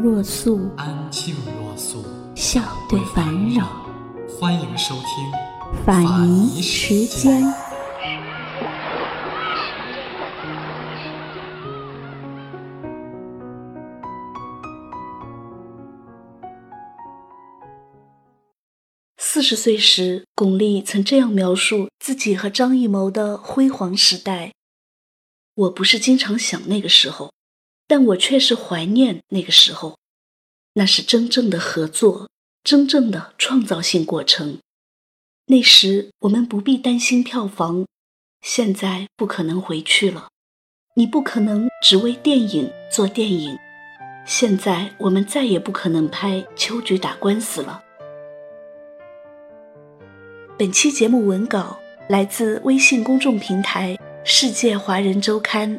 若素，安静若素，笑对烦扰。欢迎收听法尼时间。四十岁时，巩俐曾这样描述自己和张艺谋的辉煌时代：“我不是经常想那个时候，但我却是怀念那个时候。那是真正的合作，真正的创造性过程。那时我们不必担心票房，现在不可能回去了。你不可能只为电影做电影，现在我们再也不可能拍《秋菊打官司》了。”本期节目文稿来自微信公众平台《世界华人周刊》。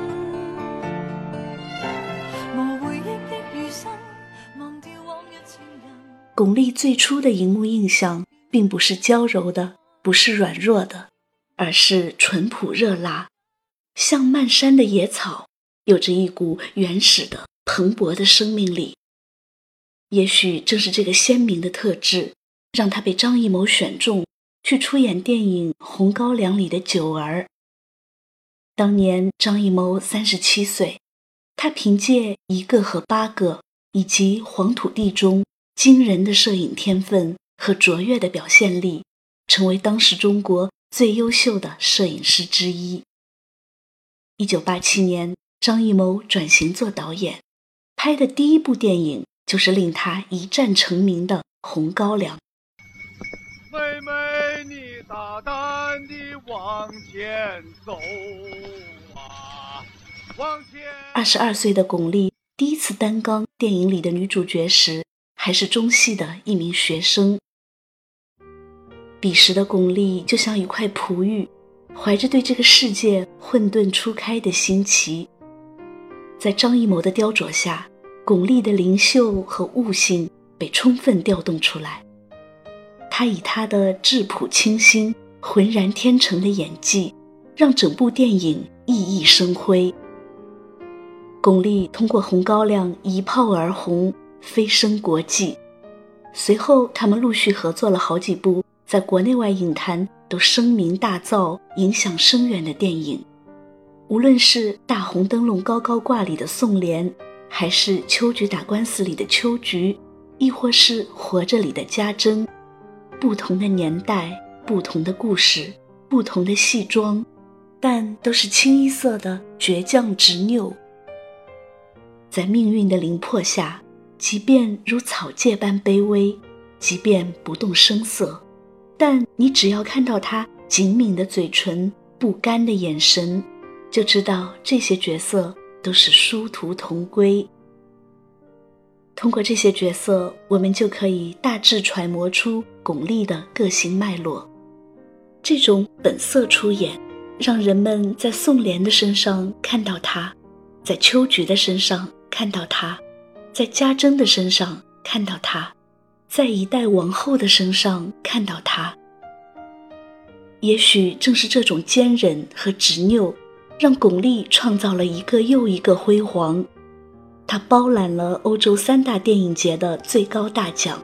巩俐最初的荧幕印象，并不是娇柔的，不是软弱的，而是淳朴热辣，像漫山的野草，有着一股原始的蓬勃的生命力。也许正是这个鲜明的特质，让他被张艺谋选中去出演电影《红高粱》里的九儿。当年张艺谋三十七岁，他凭借《一个和八个》以及《黄土地》中惊人的摄影天分和卓越的表现力，成为当时中国最优秀的摄影师之一。一九八七年，张艺谋转型做导演，拍的第一部电影。就是令他一战成名的《红高粱》。妹妹，你大胆地往前走啊，往前！二十二岁的巩俐第一次担纲电影里的女主角时，还是中戏的一名学生。彼时的巩俐就像一块璞玉，怀着对这个世界混沌初开的新奇，在张艺谋的雕琢下。巩俐的灵秀和悟性被充分调动出来，她以她的质朴清新、浑然天成的演技，让整部电影熠熠生辉。巩俐通过《红高粱》一炮而红，飞升国际。随后，他们陆续合作了好几部在国内外影坛都声名大噪、影响深远的电影，无论是《大红灯笼高高挂》里的宋莲。还是《秋菊打官司》里的秋菊，亦或是《活着》里的家珍，不同的年代，不同的故事，不同的戏装，但都是清一色的倔强执拗。在命运的凌迫下，即便如草芥般卑微，即便不动声色，但你只要看到他紧抿的嘴唇、不甘的眼神，就知道这些角色。都是殊途同归。通过这些角色，我们就可以大致揣摩出巩俐的个性脉络。这种本色出演，让人们在宋莲的身上看到她，在秋菊的身上看到她，在家珍的身上看到她，在一代王后的身上看到她。也许正是这种坚韧和执拗。让巩俐创造了一个又一个辉煌，她包揽了欧洲三大电影节的最高大奖，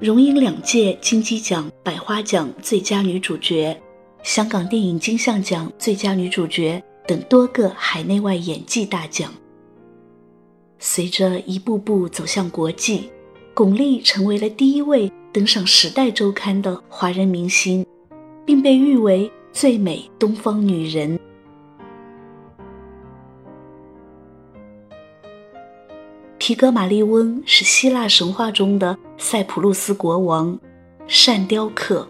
荣膺两届金鸡奖、百花奖最佳女主角，香港电影金像奖最佳女主角等多个海内外演技大奖。随着一步步走向国际，巩俐成为了第一位登上《时代周刊》的华人明星，并被誉为最美东方女人。皮格马利翁是希腊神话中的塞浦路斯国王，善雕刻。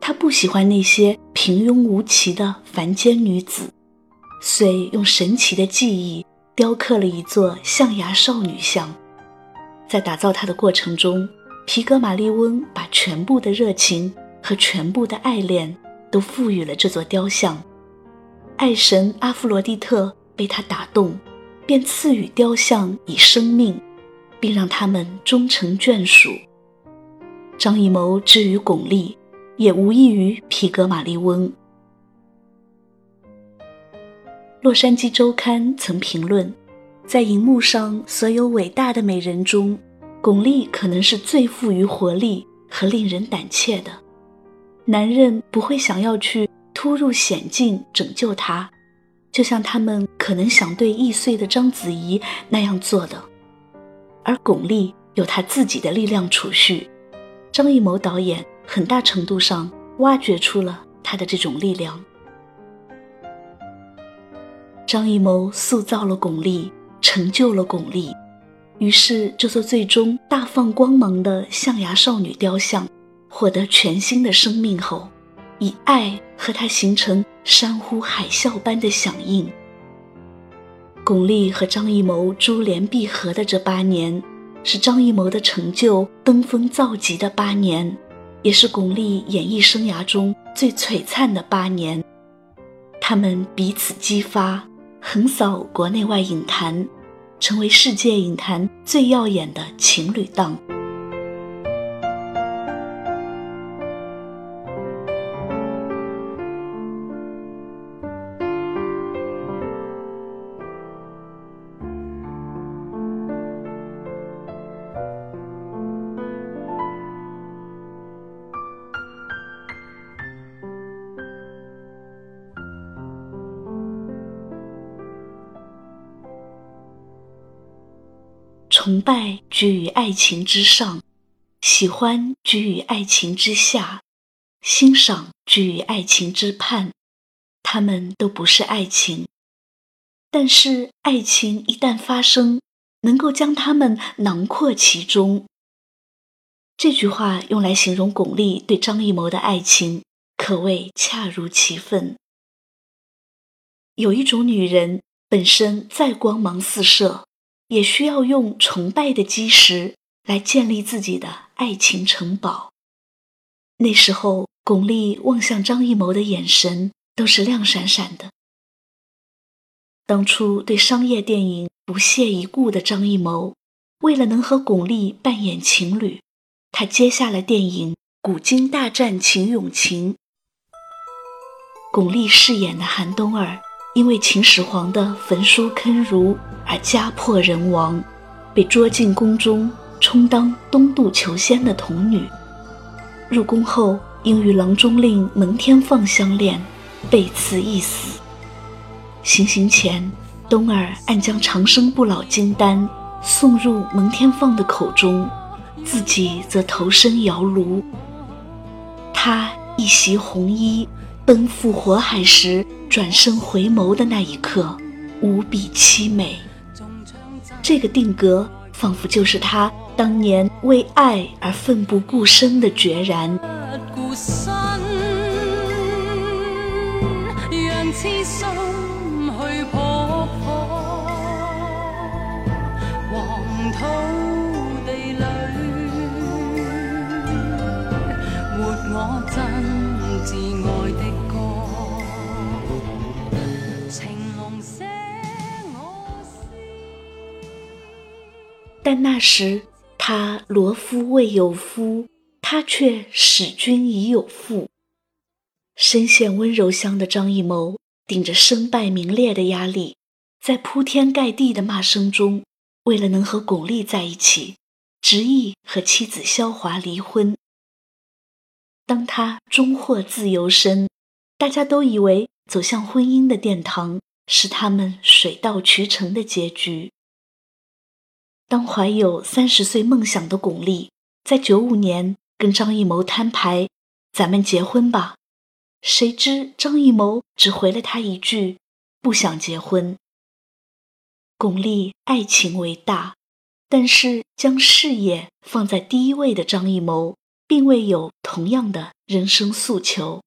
他不喜欢那些平庸无奇的凡间女子，遂用神奇的技艺雕刻了一座象牙少女像。在打造它的过程中，皮格马利翁把全部的热情和全部的爱恋都赋予了这座雕像。爱神阿弗罗狄特被他打动。便赐予雕像以生命，并让他们终成眷属。张艺谋之于巩俐，也无异于皮格马利翁。洛杉矶周刊曾评论，在荧幕上所有伟大的美人中，巩俐可能是最富于活力和令人胆怯的。男人不会想要去突入险境拯救她。就像他们可能想对易碎的章子怡那样做的，而巩俐有她自己的力量储蓄，张艺谋导演很大程度上挖掘出了她的这种力量。张艺谋塑造了巩俐，成就了巩俐，于是这座最终大放光芒的象牙少女雕像获得全新的生命后。以爱和他形成山呼海啸般的响应。巩俐和张艺谋珠联璧合的这八年，是张艺谋的成就登峰造极的八年，也是巩俐演艺生涯中最璀璨的八年。他们彼此激发，横扫国内外影坛，成为世界影坛最耀眼的情侣档。崇拜居于爱情之上，喜欢居于爱情之下，欣赏居于爱情之畔。他们都不是爱情，但是爱情一旦发生，能够将他们囊括其中。这句话用来形容巩俐对张艺谋的爱情，可谓恰如其分。有一种女人，本身再光芒四射。也需要用崇拜的基石来建立自己的爱情城堡。那时候，巩俐望向张艺谋的眼神都是亮闪闪的。当初对商业电影不屑一顾的张艺谋，为了能和巩俐扮演情侣，他接下了电影《古今大战秦俑情》。巩俐饰演的韩冬儿。因为秦始皇的焚书坑儒而家破人亡，被捉进宫中充当东渡求仙的童女。入宫后，因与郎中令蒙天放相恋，被赐一死。行刑前，冬儿暗将长生不老金丹送入蒙天放的口中，自己则投身窑炉。她一袭红衣。奔赴火海时，转身回眸的那一刻，无比凄美。这个定格，仿佛就是他当年为爱而奋不顾身的决然。但那时他罗夫未有夫，他却使君已有妇。深陷温柔乡的张艺谋，顶着身败名裂的压力，在铺天盖地的骂声中，为了能和巩俐在一起，执意和妻子萧华离婚。当他终获自由身，大家都以为走向婚姻的殿堂是他们水到渠成的结局。当怀有三十岁梦想的巩俐，在九五年跟张艺谋摊牌：“咱们结婚吧。”谁知张艺谋只回了他一句：“不想结婚。”巩俐爱情为大，但是将事业放在第一位的张艺谋，并未有同样的人生诉求。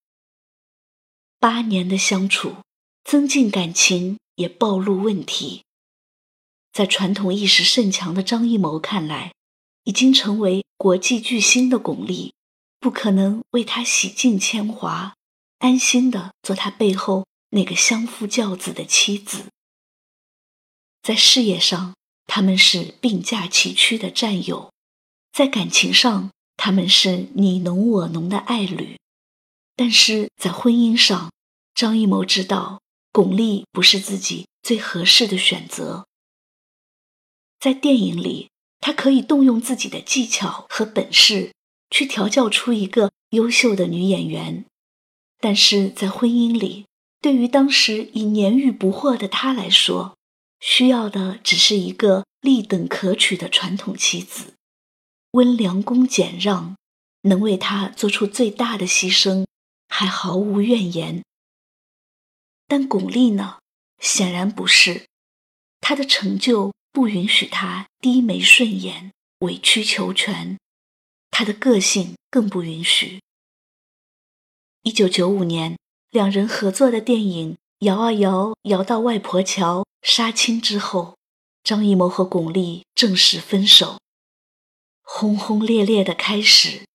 八年的相处，增进感情也暴露问题。在传统意识甚强的张艺谋看来，已经成为国际巨星的巩俐，不可能为他洗尽铅华，安心的做他背后那个相夫教子的妻子。在事业上，他们是并驾齐驱的战友；在感情上，他们是你侬我侬的爱侣。但是在婚姻上，张艺谋知道巩俐不是自己最合适的选择。在电影里，他可以动用自己的技巧和本事去调教出一个优秀的女演员；但是在婚姻里，对于当时已年逾不惑的他来说，需要的只是一个立等可取的传统妻子，温良恭俭让，能为他做出最大的牺牲，还毫无怨言。但巩俐呢？显然不是，她的成就不允许他低眉顺眼、委曲求全，他的个性更不允许。一九九五年，两人合作的电影。摇啊摇，摇到外婆桥杀青之后，张艺谋和巩俐正式分手。轰轰烈烈的开始，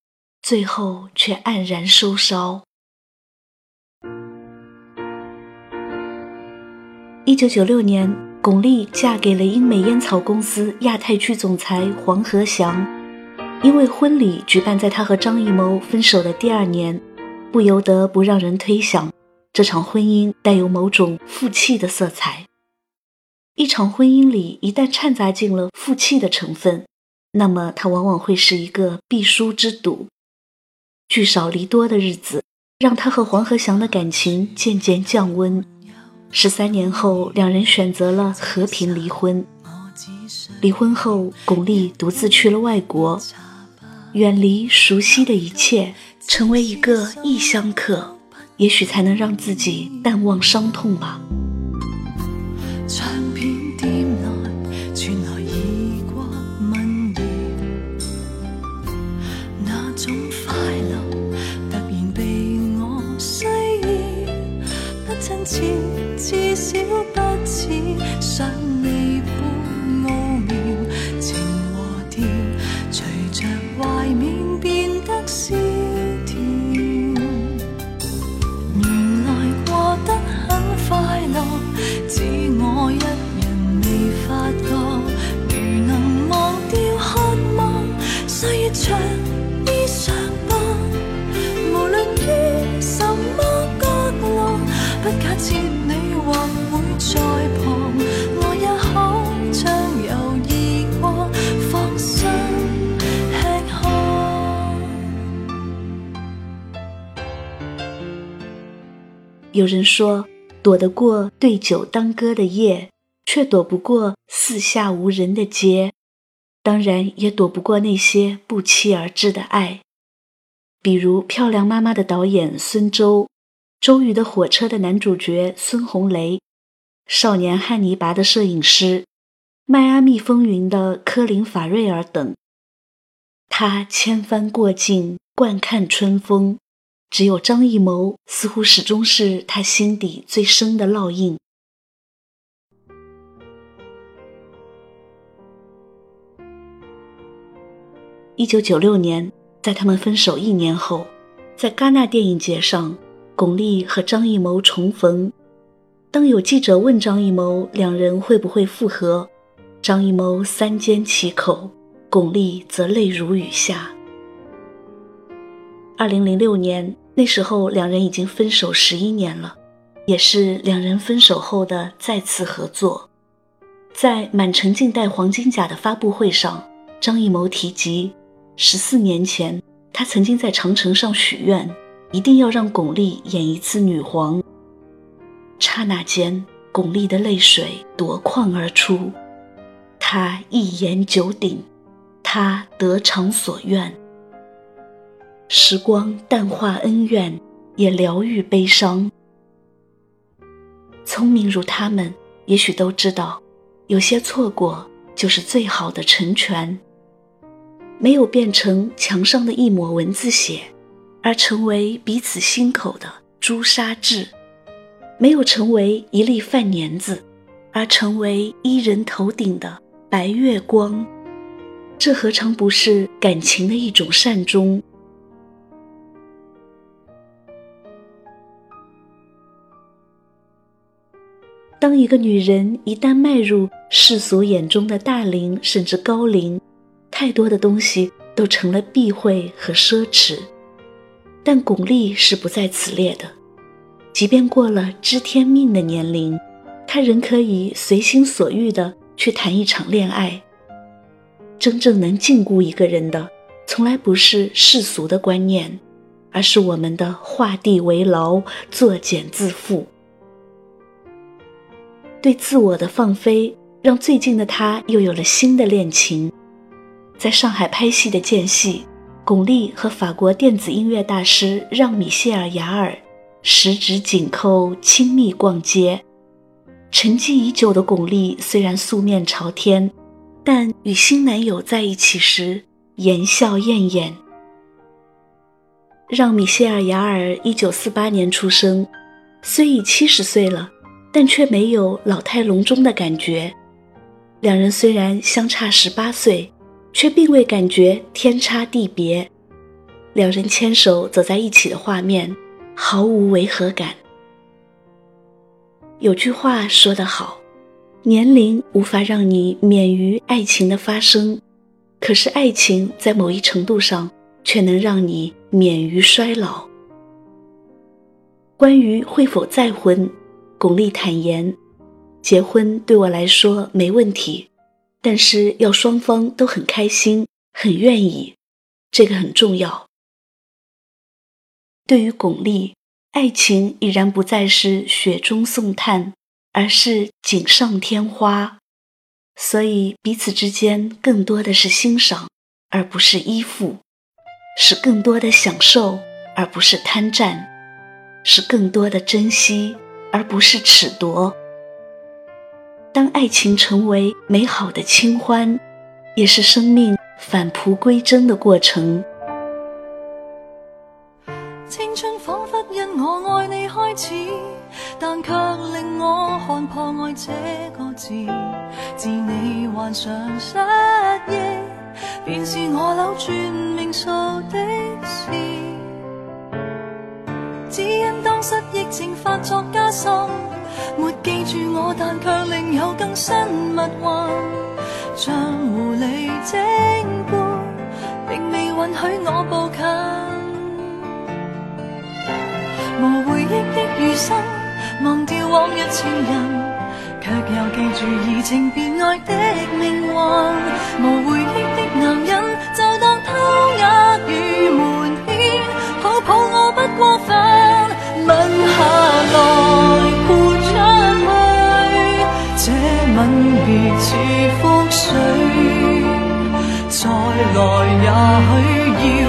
最后却黯然收梢。一九九六年，巩俐嫁给了英美烟草公司亚太区总裁黄和祥。因为婚礼举办在他和张艺谋分手的第二年，不由得不让人推想。这场婚姻带有某种负气的色彩。一场婚姻里一旦掺杂进了负气的成分，那么它往往会是一个必输之赌。聚少离多的日子，让他和黄和祥的感情渐渐降温。十三年后，两人选择了和平离婚。离婚后，巩俐独自去了外国，远离熟悉的一切，成为一个异乡客。也许才能让自己淡忘伤痛吧。有人说，躲得过对酒当歌的夜，却躲不过四下无人的街，当然也躲不过那些不期而至的爱，比如《漂亮妈妈》的导演孙周，《周瑜的火车》的男主角孙红雷，《少年汉尼拔》的摄影师，《迈阿密风云》的科林·法瑞尔等。他千帆过尽，惯看春风。只有张艺谋，似乎始终是他心底最深的烙印。一九九六年，在他们分手一年后，在戛纳电影节上，巩俐和张艺谋重逢。当有记者问张艺谋两人会不会复合，张艺谋三缄其口，巩俐则泪如雨下。二零零六年。那时候，两人已经分手十一年了，也是两人分手后的再次合作。在《满城尽带黄金甲》的发布会上，张艺谋提及，十四年前他曾经在长城上许愿，一定要让巩俐演一次女皇。刹那间，巩俐的泪水夺眶而出，他一言九鼎，他得偿所愿。时光淡化恩怨，也疗愈悲伤。聪明如他们，也许都知道，有些错过就是最好的成全。没有变成墙上的一抹蚊子血，而成为彼此心口的朱砂痣；没有成为一粒饭粘子，而成为伊人头顶的白月光。这何尝不是感情的一种善终？当一个女人一旦迈入世俗眼中的大龄甚至高龄，太多的东西都成了避讳和奢侈。但巩俐是不在此列的，即便过了知天命的年龄，她仍可以随心所欲地去谈一场恋爱。真正能禁锢一个人的，从来不是世俗的观念，而是我们的画地为牢、作茧自缚。对自我的放飞，让最近的他又有了新的恋情。在上海拍戏的间隙，巩俐和法国电子音乐大师让·米歇尔·雅尔十指紧扣，亲密逛街。沉寂已久的巩俐虽然素面朝天，但与新男友在一起时言笑晏晏。让·米歇尔·雅尔一九四八年出生，虽已七十岁了。但却没有老态龙钟的感觉。两人虽然相差十八岁，却并未感觉天差地别。两人牵手走在一起的画面，毫无违和感。有句话说得好，年龄无法让你免于爱情的发生，可是爱情在某一程度上却能让你免于衰老。关于会否再婚？巩俐坦言：“结婚对我来说没问题，但是要双方都很开心、很愿意，这个很重要。”对于巩俐，爱情已然不再是雪中送炭，而是锦上添花，所以彼此之间更多的是欣赏，而不是依附；是更多的享受，而不是贪占；是更多的珍惜。而不是褫夺。当爱情成为美好的清欢，也是生命返璞归真的过程。青春仿佛因我爱你开始，但却令我看破爱这个字。自你患上失忆，便是我扭转命数的事。只因当失忆症发作加深，没记住我，但却另有更新密运，像狐狸精般，并未允许我步近。无回忆的余生，忘掉往日情人，却又记住移情别爱的命运。无回忆吻别似覆水再来也许要